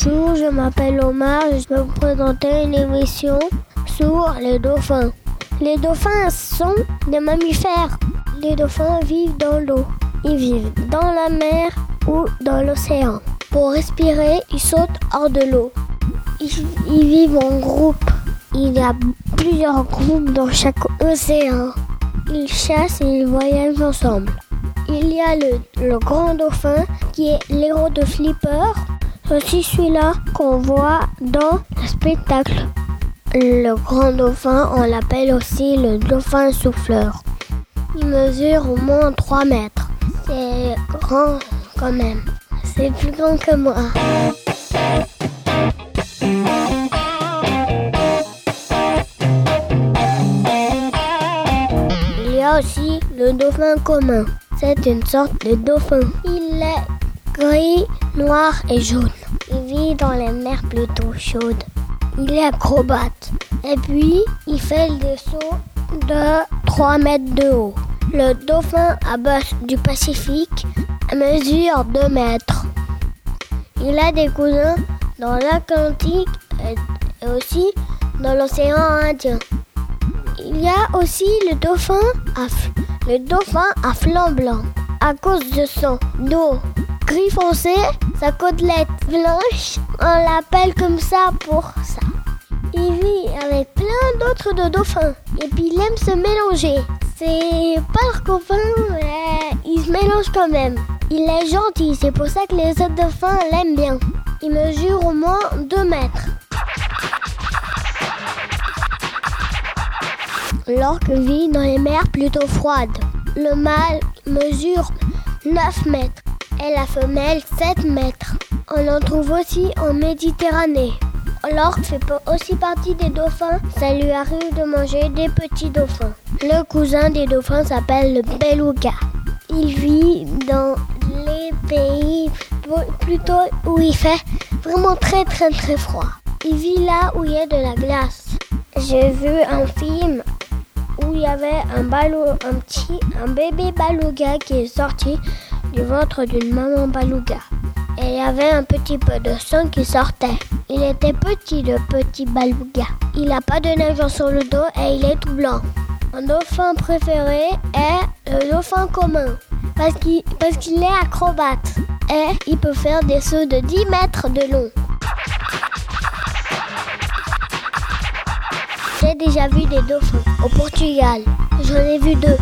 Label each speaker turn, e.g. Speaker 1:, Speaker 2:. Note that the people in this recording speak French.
Speaker 1: soir, je vais vous présenter une émission sur les dauphins. Les dauphins sont des mammifères. Les dauphins vivent dans l'eau. Ils vivent dans la mer ou dans l'océan. Pour respirer, ils sautent hors de l'eau. Ils, vivent en groupe. Il y a plusieurs groupes dans chaque océan. Ils chassent et ils voyagent ensemble. Il y a le grand dauphin qui est l'héros de Flipper. Aussi celui-là qu'on voit dans le spectacle. Le grand dauphin, on l'appelle aussi le dauphin souffleur. Il mesure au moins 3 mètres. C'est grand quand même. C'est plus grand que moi. Il y a aussi le dauphin commun. C'est une sorte de dauphin. Il est gris, noir et jaune. Il vit dans les mers plutôt chaudes. Il est acrobate. Et puis, il fait des sauts de 3 mètres de haut. Le dauphin à bosse du Pacifique mesure 2 mètres. Il a des cousins dans l'Atlantique et aussi dans l'océan Indien. Il y a aussi le dauphin le dauphin à flanc blanc. À cause de son dos gris foncé, sa côtelette blanche, on l'appelle comme ça pour ça. Il vit avec plein d'autres dauphins et puis il aime se mélanger. C'est pas leur copain, mais il se mélange quand même. Il est gentil, c'est pour ça que les autres dauphins l'aiment bien. Il mesure au moins 2 mètres. L'orque vit dans les mers plutôt froides. Le mâle mesure 9 mètres et la femelle 7 mètres. On en trouve aussi en Méditerranée. L'orque fait aussi partie des dauphins. Ça lui arrive de manger des petits dauphins. Le cousin des dauphins s'appelle le beluga. Il vit dans les pays pl- plutôt où il fait vraiment très très très froid. Il vit là où il y a de la glace. J'ai vu un film où il y avait un, un petit, un bébé beluga qui est sorti du ventre d'une maman beluga. Et il y avait un petit peu de sang qui sortait. Il était petit, le petit beluga. Il n'a pas de nageur sur le dos et il est tout blanc. Mon dauphin préféré est le dauphin commun. Parce qu'il parce qu'il est acrobate. Et il peut faire des sauts de 10 mètres de long. J'ai déjà vu des dauphins au Portugal. J'en ai vu deux.